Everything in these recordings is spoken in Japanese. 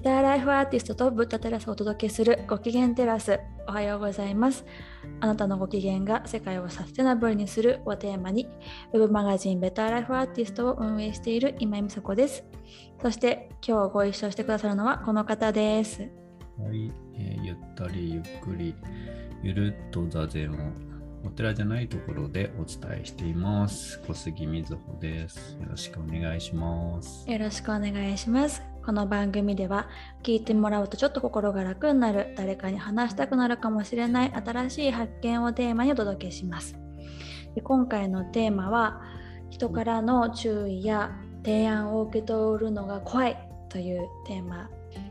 ターライフアーティストとブッダテラスをお届けするご機嫌テラス。おはようございます。あなたのご機嫌が世界をサステナブルにするをテーマにウェブマガジンベターライフアーティストを運営している今井美佐子です。そして今日ご一緒してくださるのはこの方です。はい、えーゆったりゆっくりゆるっと座禅をお寺じゃないところでお伝えしています。小杉みずほです。よろしくお願いします。よろしくお願いしますこの番組では聞いてもらうとちょっと心が楽になる誰かに話したくなるかもしれない新しい発見をテーマにお届けします。で今回のテーマは人からの注意や提案を受け取るのが怖いというテーマ。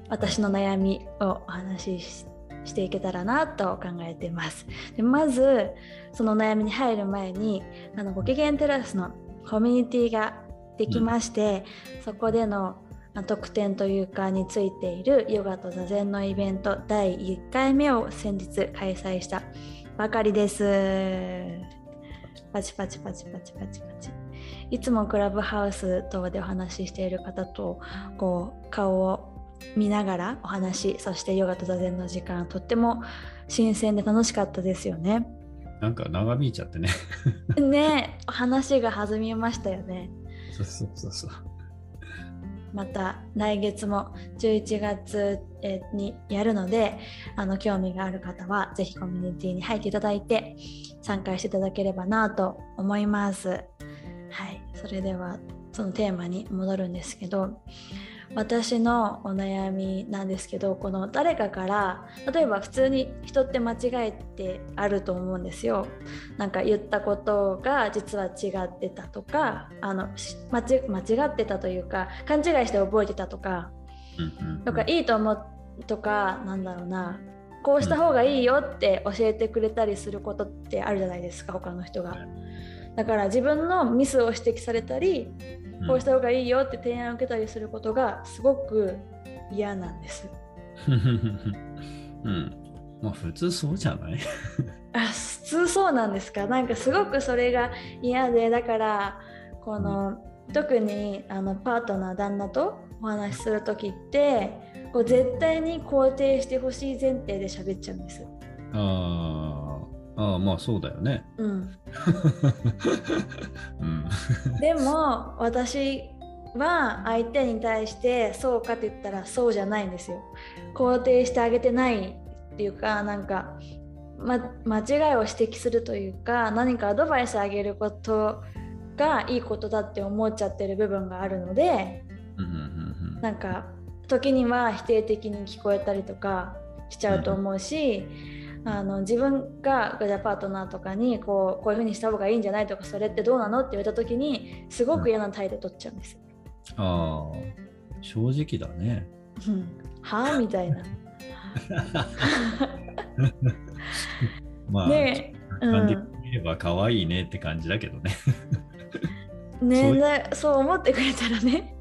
私の悩みをお話ししていけたらなと考えています。でまずその悩みに入る前にあのご機嫌テラスのコミュニティができまして、そこでの特典というかについているヨガと座禅のイベント第1回目を先日開催したばかりです。パチパチパチパチパチパチ。いつもクラブハウス等でお話ししている方とこう顔を見ながらお話そしてヨガと座禅の時間とっても新鮮で楽しかったですよね。なんか長引いちゃってねねえ話が弾みましたよね。そうそうそうそうまた来月も11月にやるのであの興味がある方はぜひコミュニティに入っていただいて参加していただければなと思います。はい、それではそのテーマに戻るんですけど私のお悩みなんですけどこの誰かから例えば普通に人って間違えてあると思うんですよ。なんか言ったことが実は違ってたとかあのし間違間違ってたというか勘違いして覚えてたとかとかいいと思うとかなんだろうなこうした方がいいよって教えてくれたりすることってあるじゃないですか他の人が。だから自分のミスを指摘されたりこうした方がいいよって提案を受けたりすることがすごく嫌なんです。うん。まあ普通そうじゃない？あ普通そうなんですか？なんかすごくそれが嫌でだからこの、特にあのパートナー旦那とお話しする時ってこう絶対に肯定してほしい前提で喋っちゃうんです。あーあーまあそうだよね。うん、うん。でも私は相手に対してそうかって言ったらそうじゃないんですよ。肯定してあげてないっていうかなんか、ま、間違いを指摘するというか何かアドバイスあげることがいいことだって思っちゃってる部分があるのでうんうんうんうん。なんか時には否定的に聞こえたりとかしちゃうと思うし、あの自分がじゃあパートナーとかにこうこういう風にした方がいいんじゃないとかそれってどうなのって言われた時にすごく嫌な態度取っちゃうんです。ああ正直だねうんはあみたいな。まあ、ねうん感じてみれば可愛いねって感じだけどね。ねそう思ってくれたらね。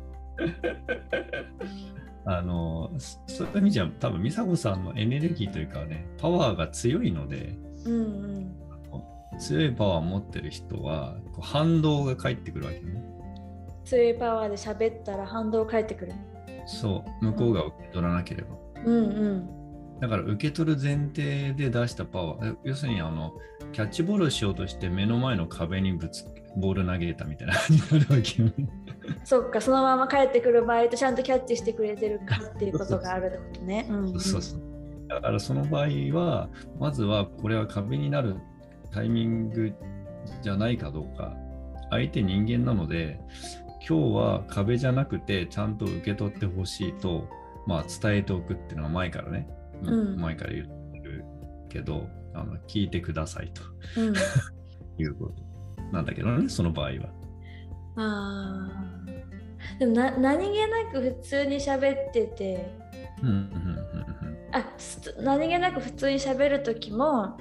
あのそそういう意味じゃ多分美佐子さんのエネルギーというかねパワーが強いのでうんうん強いパワーを持ってる人はこう反動が返ってくるわけね。強いパワーで喋ったら反動返ってくる。そう向こうが受け取らなければ。うんうんだから受け取る前提で出したパワー要するにあのキャッチボールをしようとして目の前の壁にぶつボール投げたみたいな感じになるわけよね。そっかそのまま帰ってくる場合とちゃんとキャッチしてくれてるかっていうことがあるってことね。そうそう。だからその場合は、まずはこれは壁になるタイミングじゃないかどうか。相手人間なので、今日は壁じゃなくてちゃんと受け取ってほしいと、まあ、伝えておくっていうのは前からね、うん前から言ってるけど、あの聞いてくださいとうん いうことなんだけどね、その場合は。あー。でもな何気なく普通に喋ってて。うんうんうんあす何気なく普通に喋る時も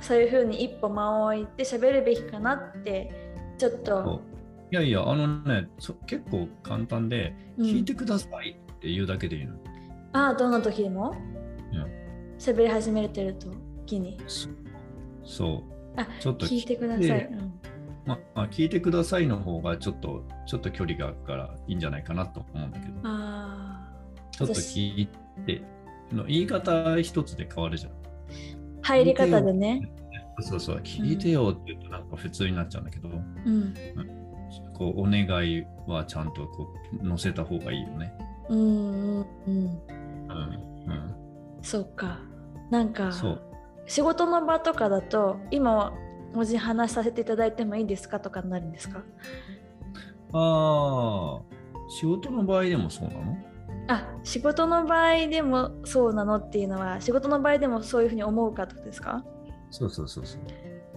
そういうふうに一歩間を置いて喋るべきかなってちょっと、いやいや、あのね、そ結構簡単で、うん。聞いてくださいって言うだけでいいの。ああどんな時でも？うん喋り始めてる時に。そそう。あちょっと聞いてください、でうんまあ、まあ聞いてくださいの方がちょっとちょっと距離があるからいいんじゃないかなと思うんだけどあちょっと聞いて、の言い方一つで変わるじゃん。入り方でね。そうそう、聞いてよって言うとなんか普通になっちゃうんだけど、うん。こうお願いはちゃんとこう載せた方がいいよね。うんうんうん。うん。そうか。なんうかん。そう。仕事の場とかだと今文字話させていただいてもいいですかとかになるんですか？ああ、仕事の場合でもそうなの？あ仕事の場合でもそうなのっていうのは仕事の場合でもそういうふうに思うかってことですか？そうそうそうそう。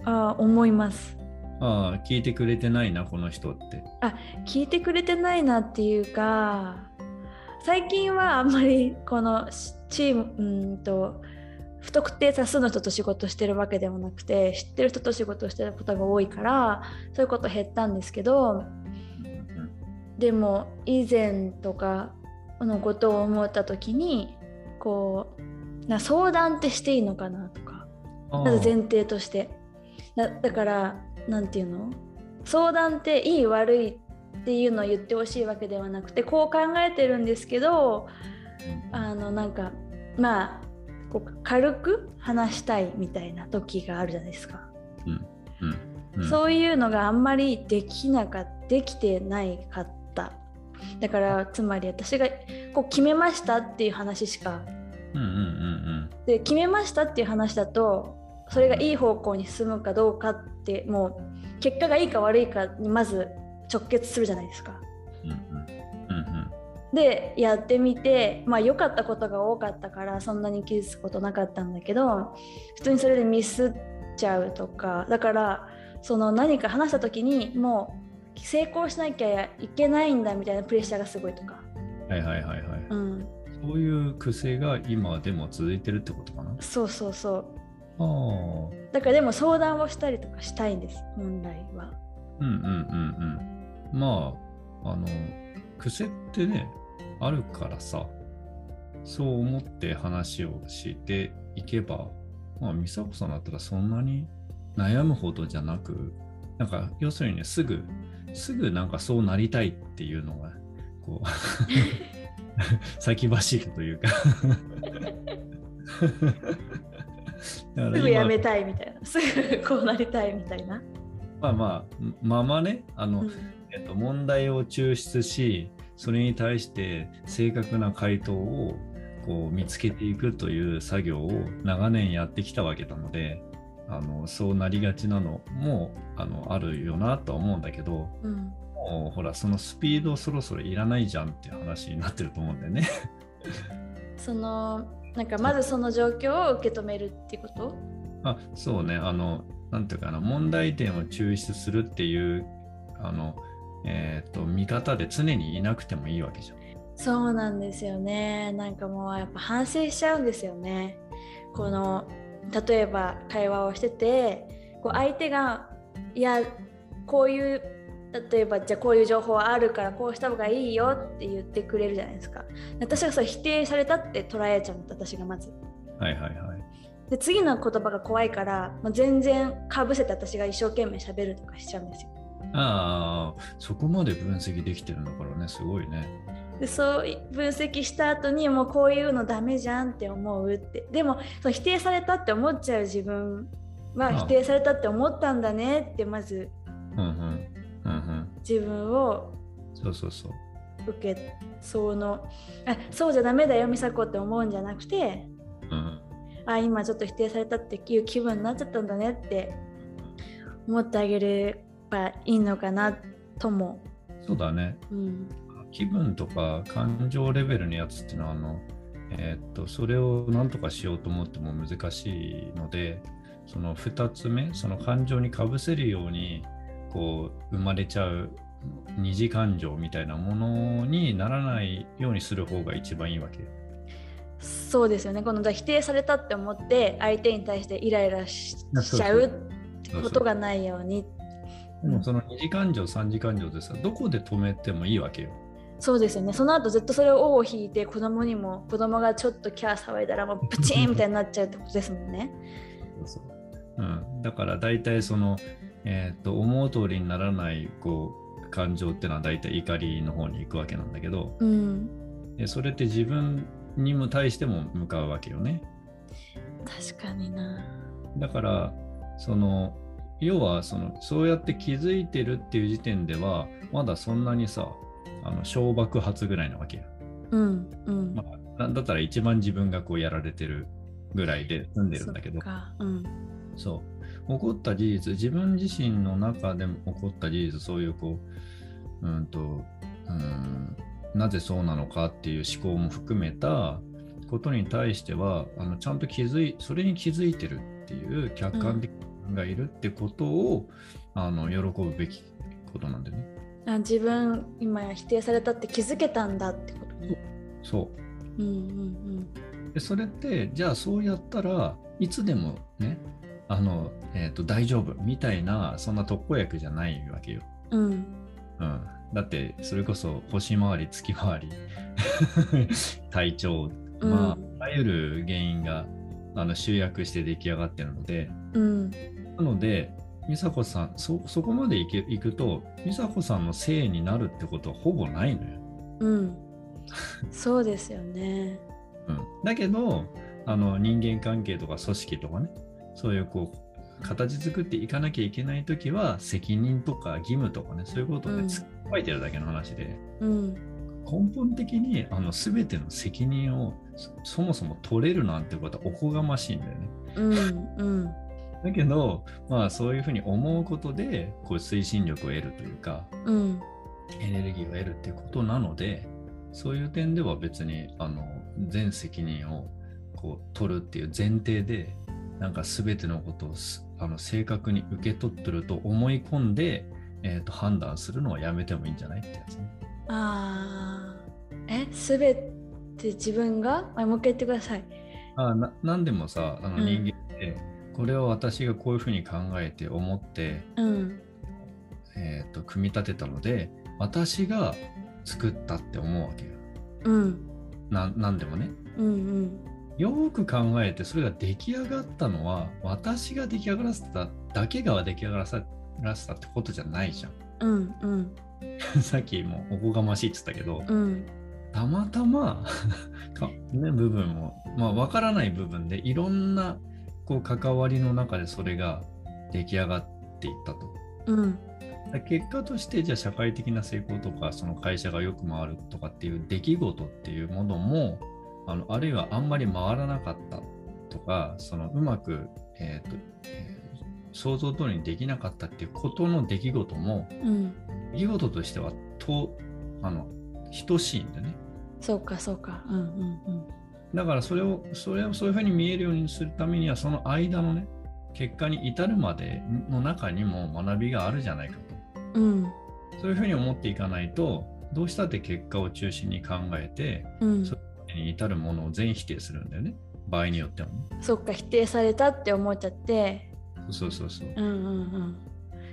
あ思いますああ、聞いてくれてないな、この人って。聞いてくれてないなっていうか最近はあんまりこのしチームうーんと不特定多数の人と仕事してるわけではなくて知ってる人と仕事してることが多いからそういうこと減ったんですけどでも以前とかのことを思った時にこうな相談ってしていいのかなとかまず前提として。だだからなんていうの？相談っていい悪いっていうのを言ってほしいわけではなくてこう考えてるんですけどあのなんかまあこう軽く話したいみたいな時があるじゃないですか、うん。そういうのがあんまりできなかできてないかった。だからつまり私がこう決めましたっていう話しか。うんうんうん。で決めましたっていう話だとそれがいい方向に進むかどうかってもう結果がいいか悪いかにまず直結するじゃないですか。でやってみてまあ良かったことが多かったからそんなに傷つくことなかったんだけど普通にそれでミスっちゃうとかだからその何か話した時にもう成功しなきゃいけないんだみたいなプレッシャーがすごいとか。はいはいはいはい。うん、そういう癖が今でも続いてるってことかな？そうそうそうああ。だからでも相談をしたりとかしたいんです本来は。うんうんうんうん。まあ、あの、癖ってね、あるからさ、そう思って話をしていけば、まあ、美佐子さんだったらそんなに悩むほどじゃなく、なんか、要するにね、すぐ、すぐなんかそうなりたいっていうのが、こう、先走るというか。だからすぐや今めたいみたいな。すぐこうなりたいみたいな。まあまあ、ままね、あの、うん。えっと、問題を抽出し、それに対して正確な回答をこう見つけていくという作業を長年やってきたわけなので、あのそうなりがちなのもあのあるよなとは思うんだけど、うん。もうほら、そのスピードそろそろいらないじゃんっていう話になってると思うんだよね。そのなんかまずその状況を受け止めるっていうこと？あそうね、あの、なんていうかな、問題点を抽出するっていう、あの、えっ、と、見方で常にいなくてもいいわけじゃん。そうなんですよね。なんかもうやっぱ反省しちゃうんですよね。この例えば会話をしててこう相手がいやこういう例えばじゃあこういう情報あるからこうした方がいいよって言ってくれるじゃないですか。私がそれ否定されたって捉えちゃうんだ私がまず。はいはいはい。で次の言葉が怖いから、まあ、全然かぶせて私が一生懸命喋るとかしちゃうんですよああ、そこまで分析できてるんだからね、すごいね。でそう分析した後にもうこういうのダメじゃんって思うってでもその否定されたって思っちゃう自分は否定されたって思ったんだねってまずうんうん。うんうん。自分をそうそうそう。受けそのあそうじゃダメだよ美佐子って思うんじゃなくてうん。あ今ちょっと否定されたっていう気分になっちゃったんだねって思ってあげればいいのかなとも、そうだね。うん、気分とか感情レベルのやつっていうのは、あの、えーっと、それを何とかしようと思っても難しいので、その2つ目、その感情にかぶせるように、こう、生まれちゃう二次感情みたいなものにならないようにする方が一番いいわけ。そうですよねこのじゃあ否定されたって思って相手に対してイライラしちゃうことがないようにでもその二次感情、三次感情でさ、どこで止めてもいいわけよ。そうですよねその後ずっとそれを尾を引いて子供にも子供がちょっとキャー騒いだらもうプチーンみたいになっちゃうってことですもんね。そうそううん、だから大体その、えー、と思う通りにならないこう感情っていうのは大体怒りの方に行くわけなんだけどうんでそれって自分にも対しても向かうわけよね。確かにな。だからその要はそのそうやって気づいてるっていう時点ではまだそんなにさあの小爆発ぐらいなわけよ。うんうん。まあ、だったら一番自分がこうやられてるぐらいで住んでるんだけどそっかうんそう起こった事実自分自身の中でも起こった事実そういうこううんとうんなぜそうなのかっていう思考も含めたことに対してはあのちゃんと気づいそれに気づいてるっていう客観的がいるってことを、あの喜ぶべきことなんだよね。あ自分今否定されたって気づけたんだってことね。そううんうんでそれってじゃあそうやったらいつでもねあの、えーと大丈夫みたいなそんな特効薬じゃないわけよ。うん。うんうん、だってそれこそ星回り月回り 体調まあ、うんあらゆる原因があの集約して出来上がってるのでうんなので美佐子さんそそこまでいけいくと美佐子さんのせいになるってことはほぼないのよ。うん。そうですよね。うん、だけどあの人間関係とか組織とかねそういうこう形作っていかなきゃいけない時は責任とか義務とかねそういうことをね、うんつっかいてるだけの話でうん根本的にあの全ての責任をそそもそも取れるなんてことはおこがましいんだよね。うんうんだけどまあそういうふうに思うことでこう推進力を得るというかうんエネルギーを得るっていうことなのでそういう点では別にあの全責任をこう取るっていう前提でなんか全てのことをすあの正確に受け取ってると思い込んで、えー、と判断するのはやめてもいいんじゃないってやつね。あーえすべて自分が？あもう一回言ってください。あななんでもさあのうん人間って、これを私がこういうふうに考えて思って、うんえー、と組み立てたので私が作ったって思うわけよ。うんななんでもね。うんうんよーく考えてそれが出来上がったのは私が出来上がらせただけが出来上がらせたってことじゃないじゃうんうんん。さっきもおこがましいって言ったけど、うんたまたま か、ね、部分もまあ分からない部分でいろんなこう関わりの中でそれが出来上がっていったと。うんだ結果としてじゃあ社会的な成功とかその会社がよく回るとかっていう出来事っていうものもあのあるいはあんまり回らなかったとかそのうまく、えーとえー想像通りにできなかったっていうことの出来事もうん出来事としてはとあの等しいんだね。そうかそうかうんうんだからそれをそれをそういうふうに見えるようにするためにはその間のね結果に至るまでの中にも学びがあるじゃないかと。うんうんそういうふうに思っていかないと、どうしたって結果を中心に考えて、うんそれに至るものを全否定するんだよね。場合によってはね。そっか否定されたって思っちゃってそうそうそう。うんうんうん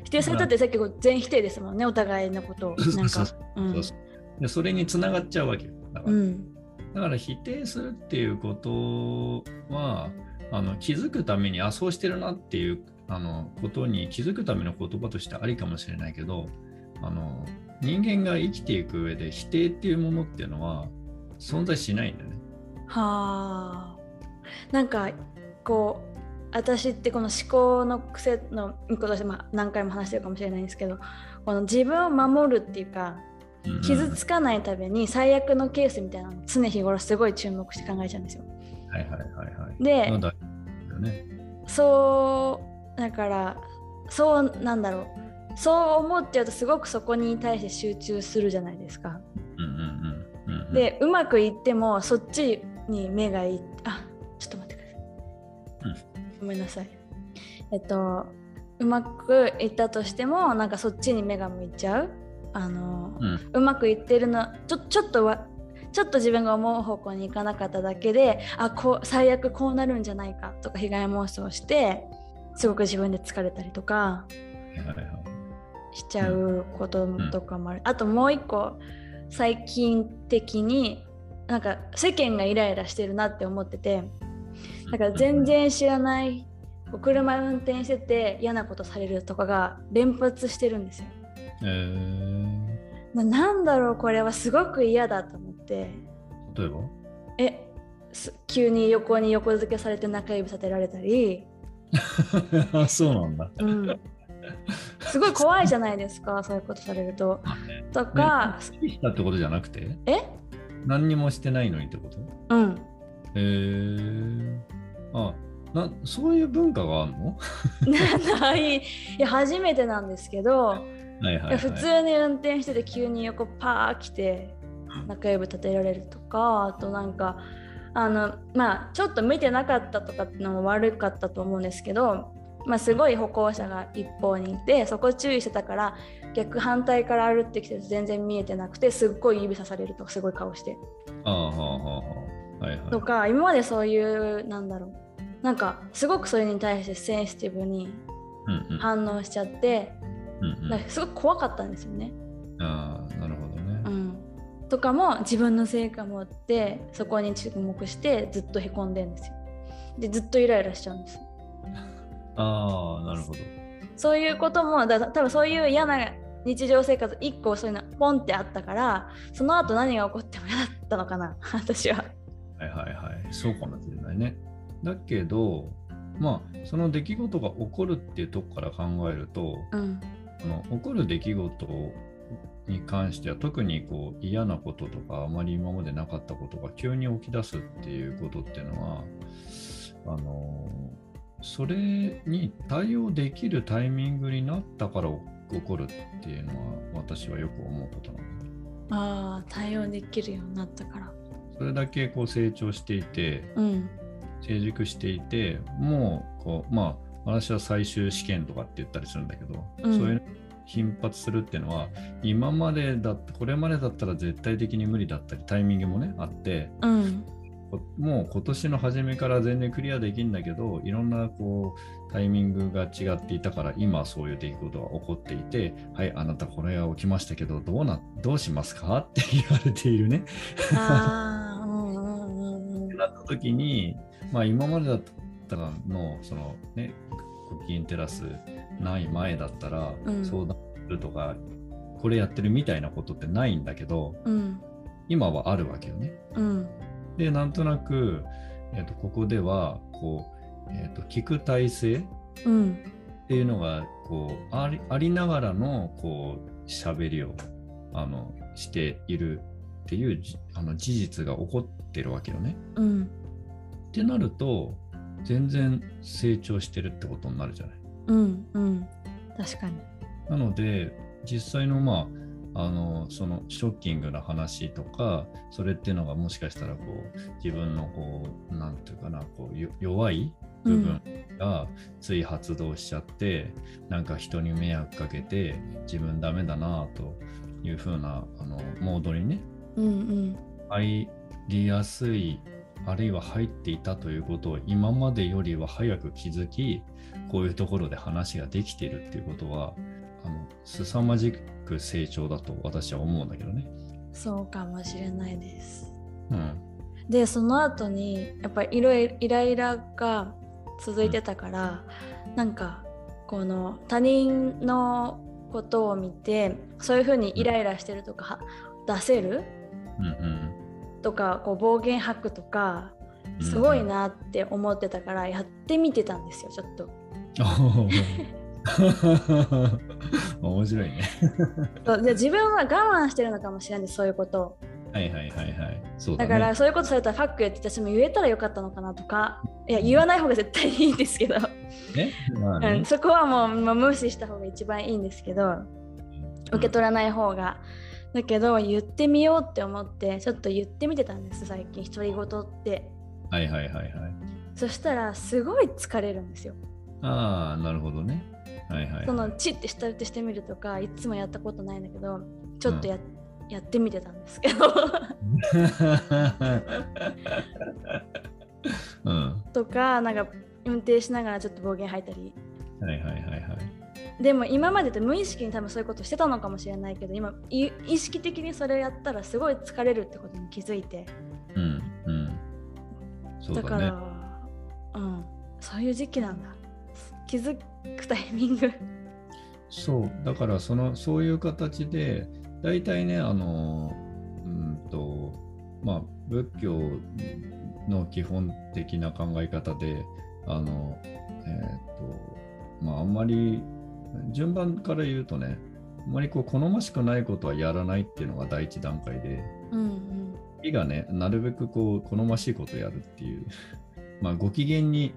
否定されたってさっきこう全否定ですもんねお互いのことをなんかそううんそうそれにつながっちゃうわけよ。だから,、うんだから否定するっていうことは、あの気づくために、あ、そうしてるなっていうあのことに気づくための言葉としてありかもしれないけど、あの人間が生きていく上で否定っていうものっていうのは存在しないんだね。はあなんかこう私ってこの思考の癖の一個として、まあ、何回も話してるかもしれないんですけどこの自分を守るっていうか傷つかないために最悪のケースみたいなのを常日頃すごい注目して考えちゃうんですよ。はいはいはいはい。でね。そうだからそうなんだろうそう思っちゃうとすごくそこに対して集中するじゃないですか。うんうんうんうんうん、でうまくいってもそっちに目がいっあちょっと待ってください、ごめんなさいえっとうまくいったとしてもなんかそっちに目が向いちゃうあの、うん。うまくいってるのちょちょっとはちょっと自分が思う方向に行かなかっただけであこう最悪こうなるんじゃないかとか被害妄想してすごく自分で疲れたりとかしちゃうこととかもある、あともう一個最近的になんか世間がイライラしてるなって思っててだから全然知らない車運転してて嫌なことされるとかが連発してるんですよ。えー。ななんだろうこれはすごく嫌だと思って。例えば？えす急に横に横付けされて中指立てられたり、あ そうなんだ。うん、すごい怖いじゃないですかそういうことされると。とか、ね、したってことじゃなくて？え？何にもしてないのにってこと？うん。へえー。あなそういう文化があるの？ない。いや初めてなんですけど、はいはい、はい、普通に運転してて急に横パー来て中指立てられるとかあとなんかあのまあちょっと見てなかったとかってのも悪かったと思うんですけど、まあ、すごい歩行者が一方にいてそこ注意してたから逆反対から歩ってきて全然見えてなくてすっごい指さされるとかすごい顔して。とか今までそういうなんだろう。なんかすごくそれに対してセンシティブに反応しちゃって、うんうん、すごく怖かったんですよね。ああなるほどね。うん、とかも自分の成果もってそこに注目してずっとへこんでんですよ。でずっとイライラしちゃうんです。ああなるほど。そういうこともだ多分そういう嫌な日常生活1個そういうのポンってあったからその後何が起こっても嫌だったのかな 私は。はいはいはいそうかもしれないね。だけどまあその出来事が起こるっていうとこから考えると、うん、あの起こる出来事に関しては特にこう嫌なこととかあまり今までなかったことが急に起き出すっていうことっていうのはあのそれに対応できるタイミングになったから起こるっていうのは私はよく思うことなんだ。ああ対応できるようになったから。それだけこう成長していて、うん、成熟していてもうこうまあ私は最終試験とかって言ったりするんだけど、うん、そういう頻発するっていうのは今までだこれまでだったら絶対的に無理だったりタイミングもねあって、うん、もう今年の初めから全然クリアできるんだけどいろんなこうタイミングが違っていたから今そういう出来事が起こっていてはいあなたこれが起きましたけどどうなどうしますか？って言われているね。なった時に、まあ、今までだったらのそのねクッキンテラスない前だったら、うん。相談するとかこれやってるみたいなことってないんだけどうん。今はあるわけよね。うん。でなんとなく、えー、とここではこう、えー、と聞く体制うん。っていうのがこうありありながらのこう喋りをあのしているっていうじあの事実が起こってるわけよね。うん。ってなると全然成長してるってことになるじゃない。うんうん確かに。なので実際のまああのそのショッキングな話とかそれっていうのがもしかしたらこう自分のこうなんていうかなこうよ弱い部分がつい発動しちゃって、なんか人に迷惑かけて自分ダメだなという風なあのモードにねうんうん入りやすいあるいは入っていたということを今までよりは早く気づきこういうところで話ができているっていうことはあの凄まじく成長だと私は思うんだけどね。そうかもしれないです。うん、でその後にやっぱりいろいろイライラが続いてたから、なんかこの他人のことを見てそういうふうにイライラしてるとかは出せる？うんうんとかこう暴言吐くとかすごいなって思ってたからやってみてたんですよちょっと。面白いね。そうで自分は我慢してるのかもしれないそういうこと。を。はいはいはいはい。そうだ,、だね、からそういうことされたらファック言って私も言えたらよかったのかなとか。いや言わない方が絶対いいんですけど、ねまあね。うん、そこはもう、まあ、無視した方が一番いいんですけど。受け取らない方が。だけど言ってみようって思ってちょっと言ってみてたんです最近独り言って。はいはいはいはい。そしたらすごい疲れるんですよ。ああ、なるほどね。はいはい、はい。そのチッて下打ちしてみるとかいつもやったことないんだけどちょっとや,、やってみてたんですけど うん。とかなんか運転しながらちょっと暴言吐いたりはいはいはいはい。でも今までって無意識に多分そういうことしてたのかもしれないけど今い意識的にそれをやったらすごい疲れるってことに気づいて。うんうん。そうだね。だからうん。そういう時期なんだ。気づくタイミング。そう、だからそのそういう形で、大体ね、あの、うんと、まあ、仏教の基本的な考え方であの、えーとまあ、あんまり順番から言うとねあんまりこう好ましくないことはやらないっていうのが第一段階で、うんうん。意がねなるべくこう好ましいことをやるっていう まあご機嫌に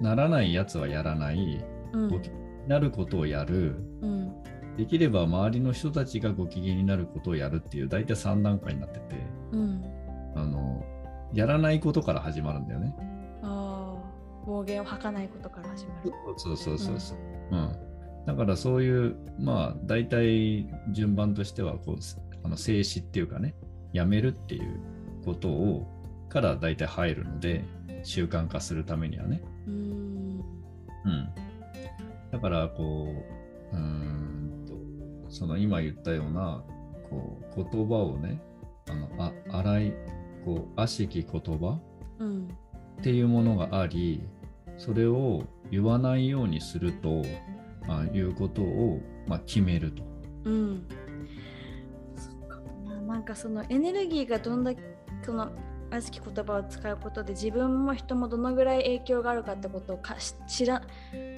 なならないやつはやらないうん。ご機嫌になることをやる。うん。できれば周りの人たちがご機嫌になることをやるっていう大体3段階になっててうん。あのやらないことから始まるんだよね。暴言を吐かないことから始まる。そうそうそうそう。うんだからそういうまあ大体順番としてはこうあの静止っていうかねやめるっていうことをから大体入るので習慣化するためにはね。うーん。うん、だからこううーんとその今言ったようなこう言葉をねあのあ荒いこう悪しき言葉うん。っていうものがありそれを言わないようにすると、まあ、いうことを、まあ、決めると。うん。そっか。ななんかそのエネルギーがどんだけその悪しき言葉を使うことで自分も人もどのぐらい影響があるかってことをかし知ら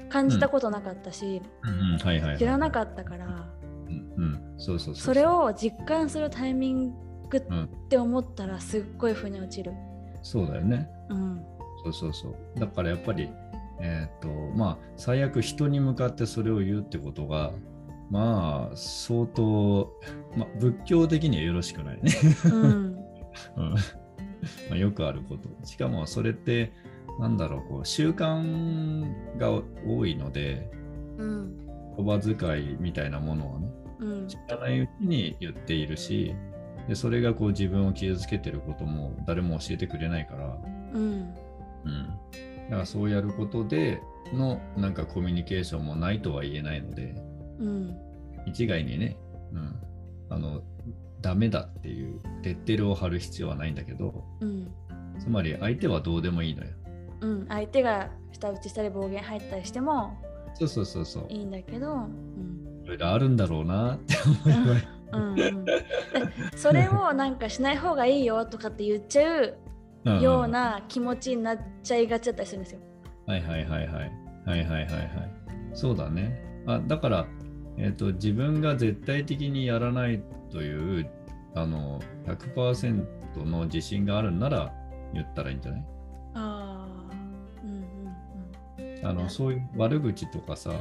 感じたことなかったし、うん。うんはいはいはい、知らなかったから。うんうん、そうそうそれを実感するタイミングうんって思ったらすっごい腑に落ちる。そうだよね。うん。そうそうそう。だからやっぱり、えっ、と、まあ、最悪人に向かってそれを言うってことが、まあ、相当、まあ、仏教的にはよろしくないね。うん。うん。まあ、よくあること。しかもそれって、なんだろう、こう習慣が多いので、うん言葉遣いみたいなものはね、うん。知らないうちに言っているし、でそれがこう自分を傷つけてることも誰も教えてくれないから、うん。うん、だからそうやることでのなんかコミュニケーションもないとは言えないのでうん一概にね、うん、あのダメだっていうレッテルを貼る必要はないんだけどうんつまり相手はどうでもいいのよ。うん相手が舌打ちしたり暴言入ったりしてもそうそうそうそう。いいんだけど、うんいろいろあるんだろうなって思います。うんうん、でそれをなんかしない方がいいよとかって言っちゃううんような気持ちになっちゃいがちだったりするんですよ。はいはいはいはい。はいはいはいはい。そうだね。あだから、えっと自分が絶対的にやらないというあの100%の自信があるんなら言ったらいいんじゃない？ああ、うんうんあのそういう悪口とかさ、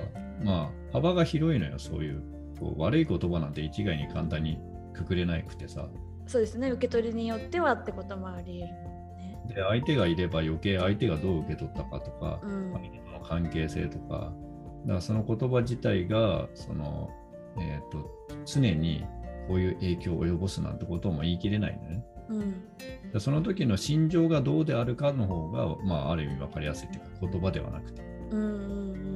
まあ、幅が広いのよ、そういうこう悪い言葉なんて一概に簡単にくくれなくてさ。うん。そうですね、受け取りによってはってこともあり得る。で、相手がいれば余計相手がどう受け取ったかとか、うん相手との関係性とか、だからその言葉自体がその、えー、と常にこういう影響を及ぼすなんてことも言い切れないのね。うんでその時の心情がどうであるかの方が、まあ、ある意味分かりやすいというか、言葉ではなくて。うんうんうん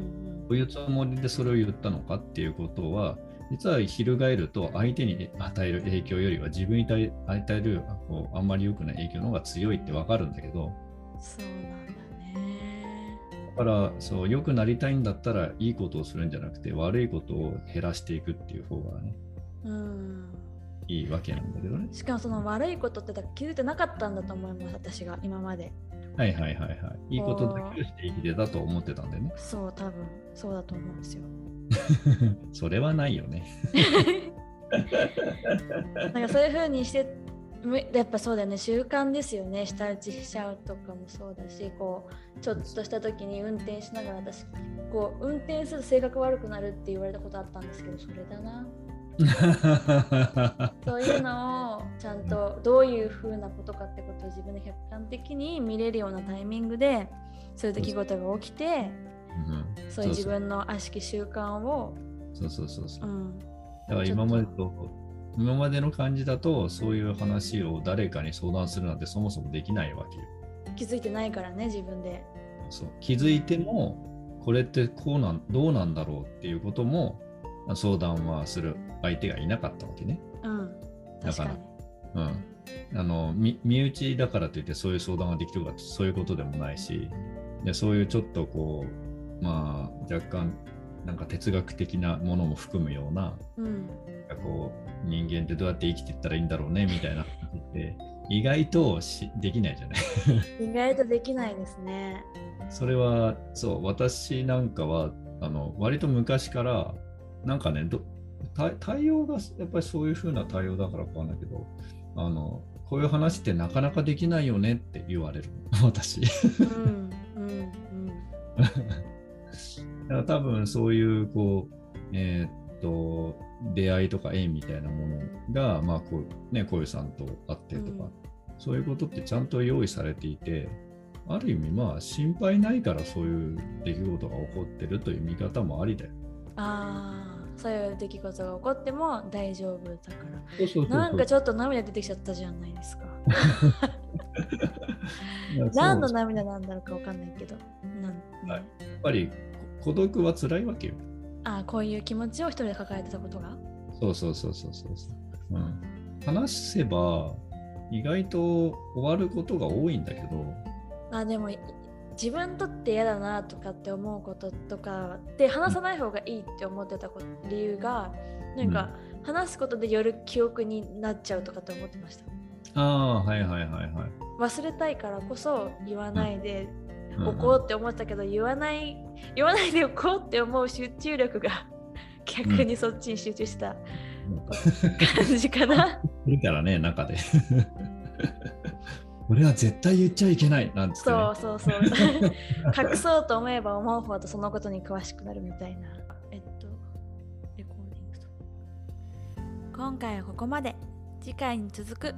どういうつもりでそれを言ったのかっていうことは、実は翻ると相手に与える影響よりは自分に与えるこうあんまり良くない影響の方が強いって分かるんだけど、うん。そうなんだね。だからそう良くなりたいんだったらいいことをするんじゃなくて悪いことを減らしていくっていう方がね、うん。いいわけなんだけどね。しかもその悪いことってだ気づいてなかったんだと思います、私が今まで。はいはいはいはい。いいことだけをして生きてたと思ってたんだよね。そう、多分そうだと思うんですよ。それはないよね。なんかそういう風にしてむやっぱそうだよね。習慣ですよね。舌打ちしちゃうとかもそうだしこうちょっとした時に運転しながら私こう運転すると性格悪くなるって言われたことあったんですけどそれだな。そういうのをちゃんとどういう風なことかってことを自分で客観的に見れるようなタイミングでそういう出来事が起きてうんそういう自分の悪しき習慣をそうそうそうそう。うんだから今までと、今までの感じだと、そういう話を誰かに相談するなんてそもそもできないわけよ。気づいてないからね自分で。そう気づいても、これってこうなんどうなんだろうっていうこともまあ相談はする相手がいなかったわけね。うんだか確ら。うん、あのみ身内だからといってそういう相談ができるかそういうことでもないしでそういうちょっとこうまあ若干なんか哲学的なものも含むようなうん。こう人間ってどうやって生きていったらいいんだろうねみたいな。話って意外としできないじゃない。意外とできないですね。それはそう私なんかはあの割と昔からなんかねど対対応がやっぱりそういう風な対応だからかわかんないけどあのこういう話ってなかなかできないよねって言われる 私。うんうん だから多分そういうこうえーっと出会いとか縁みたいなものがまあこうねこういうさんと会ってとか、うんそういうことってちゃんと用意されていてある意味まあ心配ないからそういう出来事が起こってるという見方もありだよ。ああそういう出来事が起こっても大丈夫だから。そうそうそうなんかちょっと涙出てきちゃったじゃないですか。何の涙なんだろうかわかんないけど。なんねはいぱり孤独は辛いわけよ。ああこういう気持ちを一人で抱えてたことが？そうそうそうそうそうそう、うん。話せば意外と終わることが多いんだけど、あでもい自分にとって嫌だなとかって思うこととかで話さない方がいいって思ってた理由がなんか話すことでよる記憶になっちゃうとかって思ってましたああ、はいはいはいはい。忘れたいからこそ言わないでうんおこうって思ってたけど言わない言わないでおこうって思う集中力が 逆にそっちに集中した感じかな、いるからね、中で。俺は絶対言っちゃいけないなんつって、ね。そうそうそう。隠そうと思えば思うほどそのことに詳しくなるみたいな。えっとレコーディングと今回はここまで。次回に続く